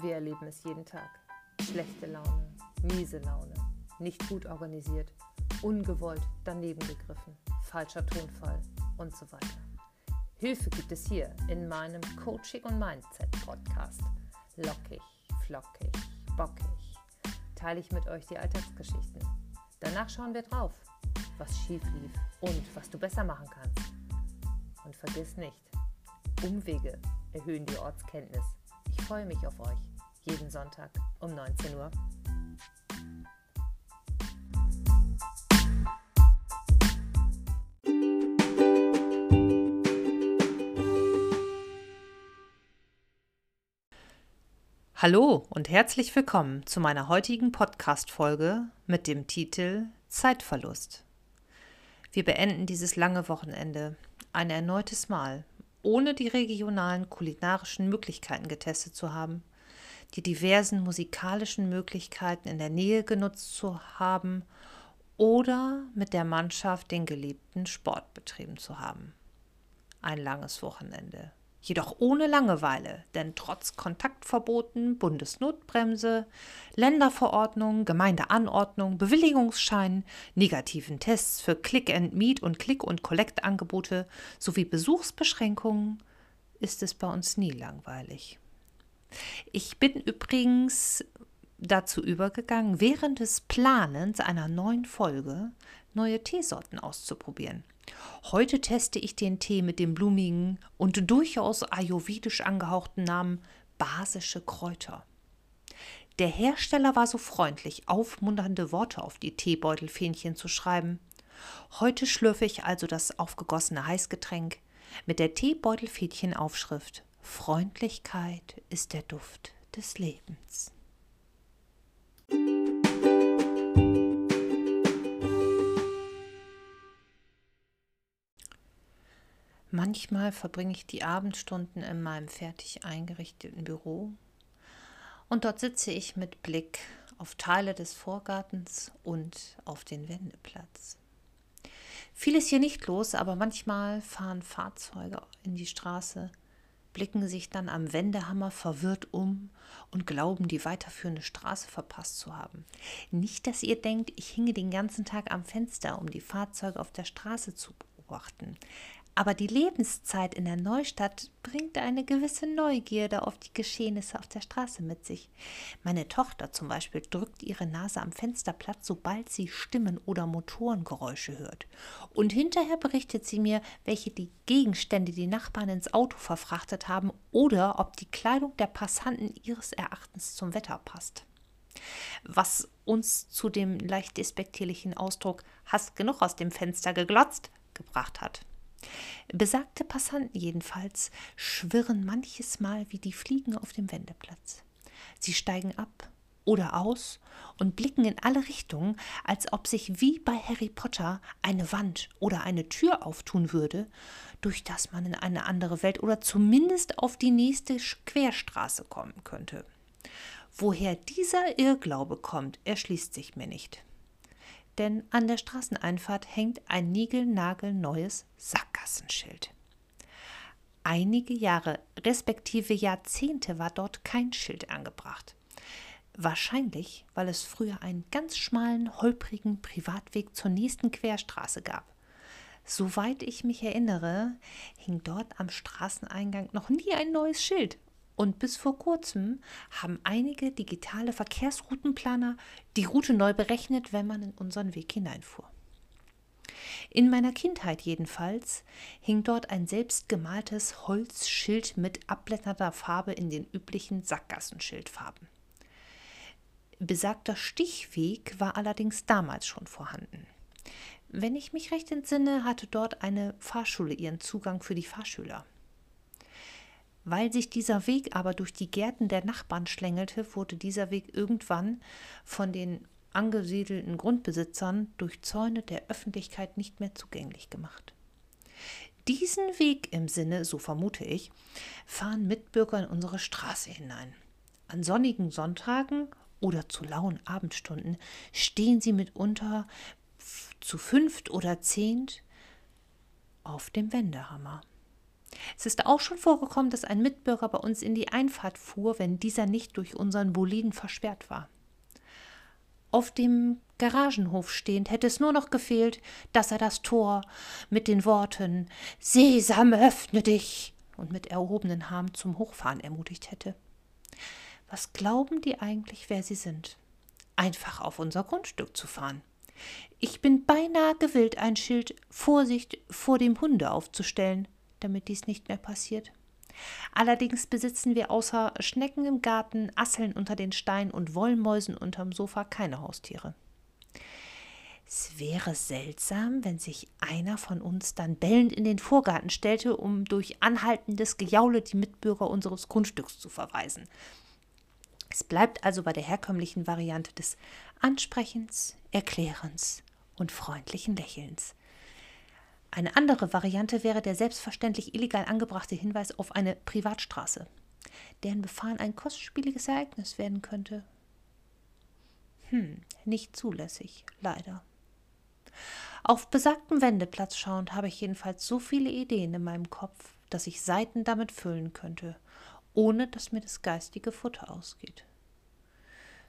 Wir erleben es jeden Tag. Schlechte Laune, miese Laune, nicht gut organisiert, ungewollt daneben gegriffen, falscher Tonfall und so weiter. Hilfe gibt es hier in meinem Coaching und Mindset Podcast. Lockig, flockig, bockig teile ich mit euch die Alltagsgeschichten. Danach schauen wir drauf, was schief lief und was du besser machen kannst. Und vergiss nicht, Umwege erhöhen die Ortskenntnis. Ich freue mich auf euch jeden Sonntag um 19 Uhr. Hallo und herzlich willkommen zu meiner heutigen Podcast-Folge mit dem Titel Zeitverlust. Wir beenden dieses lange Wochenende ein erneutes Mal, ohne die regionalen kulinarischen Möglichkeiten getestet zu haben die diversen musikalischen Möglichkeiten in der Nähe genutzt zu haben oder mit der Mannschaft den geliebten Sport betrieben zu haben. Ein langes Wochenende. Jedoch ohne Langeweile, denn trotz Kontaktverboten, Bundesnotbremse, Länderverordnung, Gemeindeanordnung, Bewilligungsschein, negativen Tests für Click and Meet und Click- und Collect-Angebote sowie Besuchsbeschränkungen ist es bei uns nie langweilig. Ich bin übrigens dazu übergegangen, während des Planens einer neuen Folge neue Teesorten auszuprobieren. Heute teste ich den Tee mit dem blumigen und durchaus ayurvedisch angehauchten Namen basische Kräuter. Der Hersteller war so freundlich, aufmunternde Worte auf die Teebeutelfähnchen zu schreiben. Heute schlürfe ich also das aufgegossene Heißgetränk mit der Teebeutelfädchenaufschrift Freundlichkeit ist der Duft des Lebens. Manchmal verbringe ich die Abendstunden in meinem fertig eingerichteten Büro und dort sitze ich mit Blick auf Teile des Vorgartens und auf den Wendeplatz. Viel ist hier nicht los, aber manchmal fahren Fahrzeuge in die Straße, blicken sich dann am Wendehammer verwirrt um und glauben, die weiterführende Straße verpasst zu haben. Nicht, dass ihr denkt, ich hinge den ganzen Tag am Fenster, um die Fahrzeuge auf der Straße zu beobachten. Aber die Lebenszeit in der Neustadt bringt eine gewisse Neugierde auf die Geschehnisse auf der Straße mit sich. Meine Tochter zum Beispiel drückt ihre Nase am Fensterplatz, sobald sie Stimmen oder Motorengeräusche hört. Und hinterher berichtet sie mir, welche die Gegenstände die Nachbarn ins Auto verfrachtet haben oder ob die Kleidung der Passanten ihres Erachtens zum Wetter passt. Was uns zu dem leicht despektierlichen Ausdruck Hast genug aus dem Fenster geglotzt gebracht hat. Besagte Passanten jedenfalls schwirren manches Mal wie die Fliegen auf dem Wendeplatz. Sie steigen ab oder aus und blicken in alle Richtungen, als ob sich wie bei Harry Potter eine Wand oder eine Tür auftun würde, durch das man in eine andere Welt oder zumindest auf die nächste Querstraße kommen könnte. Woher dieser Irrglaube kommt, erschließt sich mir nicht denn an der Straßeneinfahrt hängt ein niegelnagelneues Sackgassenschild. Einige Jahre respektive Jahrzehnte war dort kein Schild angebracht. Wahrscheinlich, weil es früher einen ganz schmalen, holprigen Privatweg zur nächsten Querstraße gab. Soweit ich mich erinnere, hing dort am Straßeneingang noch nie ein neues Schild und bis vor kurzem haben einige digitale Verkehrsroutenplaner die Route neu berechnet, wenn man in unseren Weg hineinfuhr. In meiner Kindheit jedenfalls hing dort ein selbstgemaltes Holzschild mit abblätternder Farbe in den üblichen Sackgassenschildfarben. Besagter Stichweg war allerdings damals schon vorhanden. Wenn ich mich recht entsinne, hatte dort eine Fahrschule ihren Zugang für die Fahrschüler. Weil sich dieser Weg aber durch die Gärten der Nachbarn schlängelte, wurde dieser Weg irgendwann von den angesiedelten Grundbesitzern durch Zäune der Öffentlichkeit nicht mehr zugänglich gemacht. Diesen Weg im Sinne, so vermute ich, fahren Mitbürger in unsere Straße hinein. An sonnigen Sonntagen oder zu lauen Abendstunden stehen sie mitunter zu fünft oder zehnt auf dem Wendehammer Es ist auch schon vorgekommen, dass ein Mitbürger bei uns in die Einfahrt fuhr, wenn dieser nicht durch unseren Boliden versperrt war. Auf dem Garagenhof stehend hätte es nur noch gefehlt, dass er das Tor mit den Worten Sesam, öffne dich und mit erhobenen Haaren zum Hochfahren ermutigt hätte. Was glauben die eigentlich, wer sie sind? Einfach auf unser Grundstück zu fahren. Ich bin beinahe gewillt, ein Schild Vorsicht vor dem Hunde aufzustellen, damit dies nicht mehr passiert. Allerdings besitzen wir außer Schnecken im Garten, Asseln unter den Steinen und Wollmäusen unterm Sofa keine Haustiere. Es wäre seltsam, wenn sich einer von uns dann bellend in den Vorgarten stellte, um durch anhaltendes Gejaule die Mitbürger unseres Grundstücks zu verweisen. Es bleibt also bei der herkömmlichen Variante des Ansprechens, Erklärens und freundlichen Lächelns. Eine andere Variante wäre der selbstverständlich illegal angebrachte Hinweis auf eine Privatstraße, deren Befahren ein kostspieliges Ereignis werden könnte. Hm, nicht zulässig, leider. Auf besagten Wendeplatz schauend habe ich jedenfalls so viele Ideen in meinem Kopf, dass ich Seiten damit füllen könnte, ohne dass mir das geistige Futter ausgeht.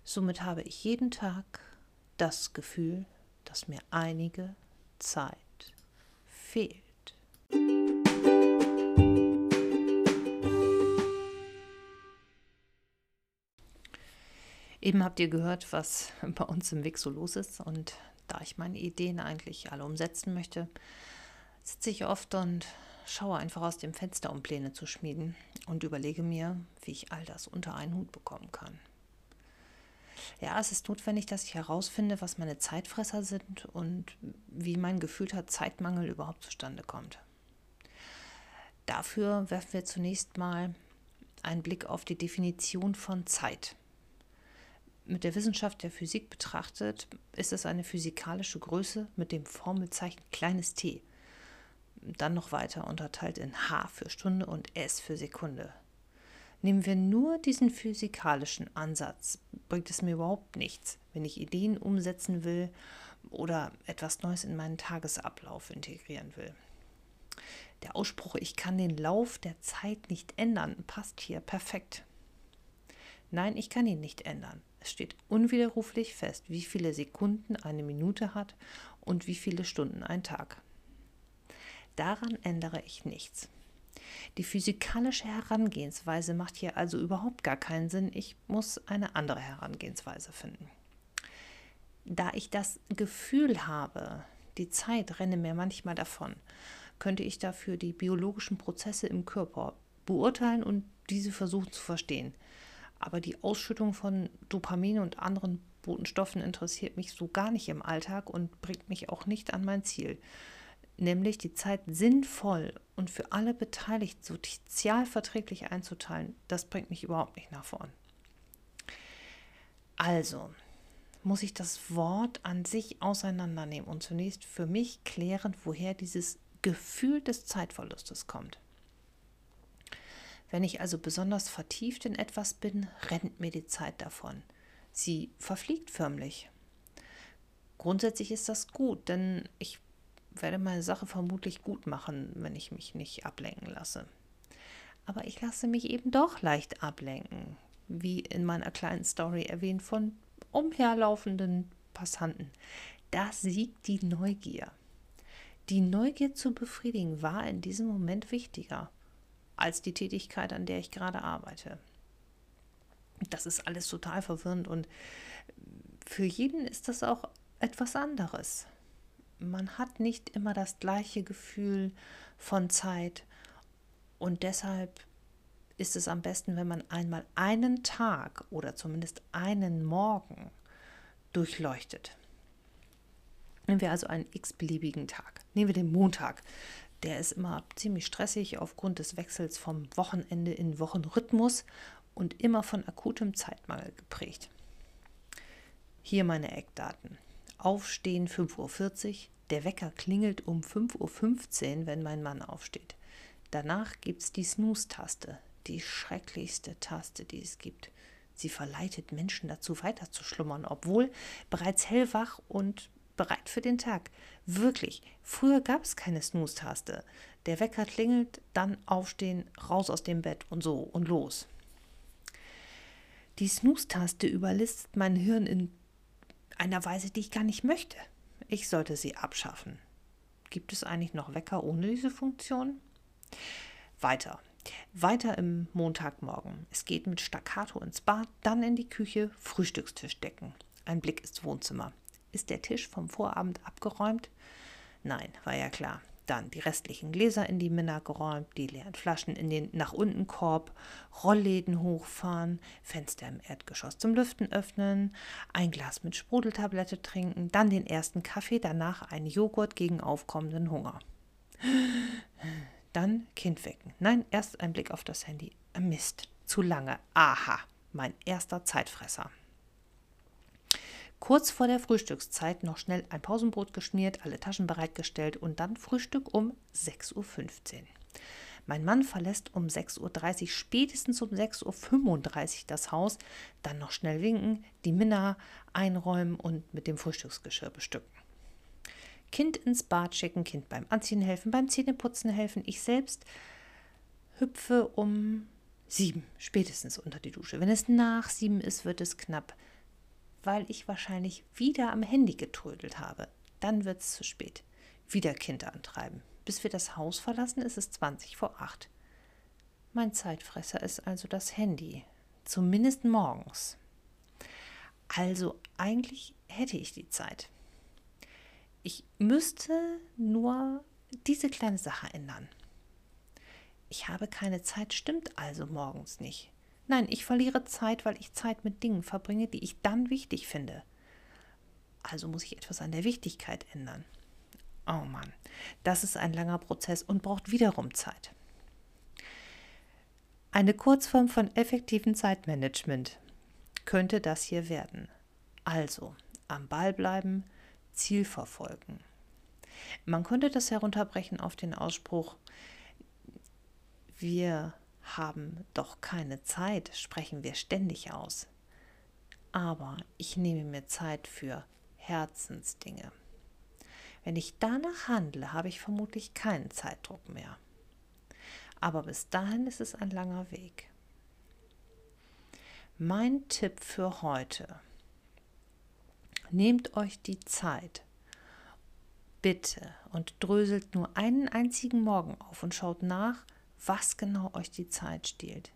Somit habe ich jeden Tag das Gefühl, dass mir einige Zeit fehlt. Eben habt ihr gehört, was bei uns im Weg so los ist. Und da ich meine Ideen eigentlich alle umsetzen möchte, sitze ich oft und schaue einfach aus dem Fenster, um Pläne zu schmieden und überlege mir, wie ich all das unter einen Hut bekommen kann. Ja, es ist notwendig, dass ich herausfinde, was meine Zeitfresser sind und wie mein gefühlter Zeitmangel überhaupt zustande kommt. Dafür werfen wir zunächst mal einen Blick auf die Definition von Zeit. Mit der Wissenschaft der Physik betrachtet ist es eine physikalische Größe mit dem Formelzeichen kleines t. Dann noch weiter unterteilt in h für Stunde und s für Sekunde. Nehmen wir nur diesen physikalischen Ansatz, bringt es mir überhaupt nichts, wenn ich Ideen umsetzen will oder etwas Neues in meinen Tagesablauf integrieren will. Der Ausspruch, ich kann den Lauf der Zeit nicht ändern, passt hier perfekt. Nein, ich kann ihn nicht ändern. Es steht unwiderruflich fest, wie viele Sekunden eine Minute hat und wie viele Stunden ein Tag. Daran ändere ich nichts. Die physikalische Herangehensweise macht hier also überhaupt gar keinen Sinn. Ich muss eine andere Herangehensweise finden. Da ich das Gefühl habe, die Zeit renne mir manchmal davon, könnte ich dafür die biologischen Prozesse im Körper beurteilen und diese versuchen zu verstehen. Aber die Ausschüttung von Dopamin und anderen Botenstoffen interessiert mich so gar nicht im Alltag und bringt mich auch nicht an mein Ziel nämlich die Zeit sinnvoll und für alle Beteiligten sozial verträglich einzuteilen, das bringt mich überhaupt nicht nach vorn. Also muss ich das Wort an sich auseinandernehmen und zunächst für mich klären, woher dieses Gefühl des Zeitverlustes kommt. Wenn ich also besonders vertieft in etwas bin, rennt mir die Zeit davon. Sie verfliegt förmlich. Grundsätzlich ist das gut, denn ich werde meine Sache vermutlich gut machen, wenn ich mich nicht ablenken lasse. Aber ich lasse mich eben doch leicht ablenken, wie in meiner kleinen Story erwähnt von umherlaufenden Passanten. Da siegt die Neugier. Die Neugier zu befriedigen war in diesem Moment wichtiger als die Tätigkeit, an der ich gerade arbeite. Das ist alles total verwirrend und für jeden ist das auch etwas anderes man hat nicht immer das gleiche Gefühl von Zeit und deshalb ist es am besten, wenn man einmal einen Tag oder zumindest einen Morgen durchleuchtet. Nehmen wir also einen x-beliebigen Tag. Nehmen wir den Montag. Der ist immer ziemlich stressig aufgrund des Wechsels vom Wochenende in Wochenrhythmus und immer von akutem Zeitmangel geprägt. Hier meine Eckdaten. Aufstehen 5.40 Uhr, der Wecker klingelt um 5.15 Uhr, wenn mein Mann aufsteht. Danach gibt es die Snooze-Taste, die schrecklichste Taste, die es gibt. Sie verleitet Menschen dazu, weiter zu schlummern, obwohl bereits hellwach und bereit für den Tag. Wirklich, früher gab es keine Snooze-Taste. Der Wecker klingelt, dann aufstehen, raus aus dem Bett und so und los. Die Snooze-Taste überlistet mein Hirn in einer Weise, die ich gar nicht möchte. Ich sollte sie abschaffen. Gibt es eigentlich noch Wecker ohne diese Funktion? Weiter. Weiter im Montagmorgen. Es geht mit Staccato ins Bad, dann in die Küche, Frühstückstisch decken. Ein Blick ins Wohnzimmer. Ist der Tisch vom Vorabend abgeräumt? Nein, war ja klar. Dann die restlichen Gläser in die Minna geräumt, die leeren Flaschen in den nach unten Korb, Rollläden hochfahren, Fenster im Erdgeschoss zum Lüften öffnen, ein Glas mit Sprudeltablette trinken, dann den ersten Kaffee, danach einen Joghurt gegen aufkommenden Hunger. Dann Kind wecken. Nein, erst ein Blick auf das Handy. Mist, zu lange. Aha, mein erster Zeitfresser. Kurz vor der Frühstückszeit noch schnell ein Pausenbrot geschmiert, alle Taschen bereitgestellt und dann Frühstück um 6.15 Uhr. Mein Mann verlässt um 6.30 Uhr, spätestens um 6.35 Uhr das Haus, dann noch schnell winken, die Minna einräumen und mit dem Frühstücksgeschirr bestücken. Kind ins Bad schicken, Kind beim Anziehen helfen, beim Zähneputzen helfen. Ich selbst hüpfe um sieben, spätestens unter die Dusche. Wenn es nach sieben ist, wird es knapp weil ich wahrscheinlich wieder am Handy getrödelt habe. Dann wird es zu spät. Wieder Kind antreiben. Bis wir das Haus verlassen, ist es 20 vor 8. Mein Zeitfresser ist also das Handy. Zumindest morgens. Also eigentlich hätte ich die Zeit. Ich müsste nur diese kleine Sache ändern. Ich habe keine Zeit, stimmt also morgens nicht. Nein, ich verliere Zeit, weil ich Zeit mit Dingen verbringe, die ich dann wichtig finde. Also muss ich etwas an der Wichtigkeit ändern. Oh Mann, das ist ein langer Prozess und braucht wiederum Zeit. Eine Kurzform von effektivem Zeitmanagement könnte das hier werden. Also am Ball bleiben, Ziel verfolgen. Man könnte das herunterbrechen auf den Ausspruch, wir haben doch keine Zeit, sprechen wir ständig aus. Aber ich nehme mir Zeit für Herzensdinge. Wenn ich danach handle, habe ich vermutlich keinen Zeitdruck mehr. Aber bis dahin ist es ein langer Weg. Mein Tipp für heute. Nehmt euch die Zeit, bitte, und dröselt nur einen einzigen Morgen auf und schaut nach, was genau euch die Zeit stiehlt.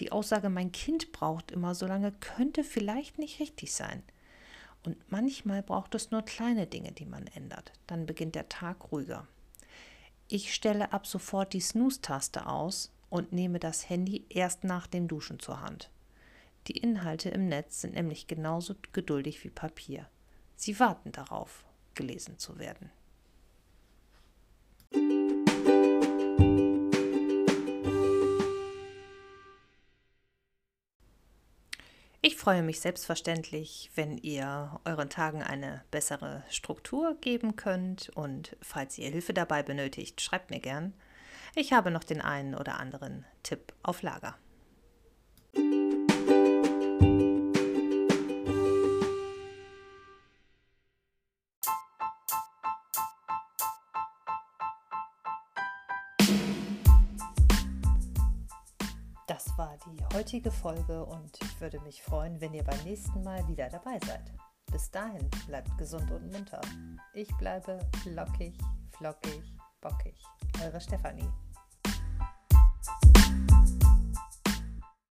Die Aussage, mein Kind braucht immer so lange, könnte vielleicht nicht richtig sein. Und manchmal braucht es nur kleine Dinge, die man ändert. Dann beginnt der Tag ruhiger. Ich stelle ab sofort die Snooze-Taste aus und nehme das Handy erst nach dem Duschen zur Hand. Die Inhalte im Netz sind nämlich genauso geduldig wie Papier. Sie warten darauf, gelesen zu werden. Freue mich selbstverständlich, wenn ihr euren Tagen eine bessere Struktur geben könnt und falls ihr Hilfe dabei benötigt, schreibt mir gern. Ich habe noch den einen oder anderen Tipp auf Lager. Das war die heutige Folge und ich würde mich freuen, wenn ihr beim nächsten Mal wieder dabei seid. Bis dahin bleibt gesund und munter. Ich bleibe lockig, flockig, bockig. Eure Stefanie.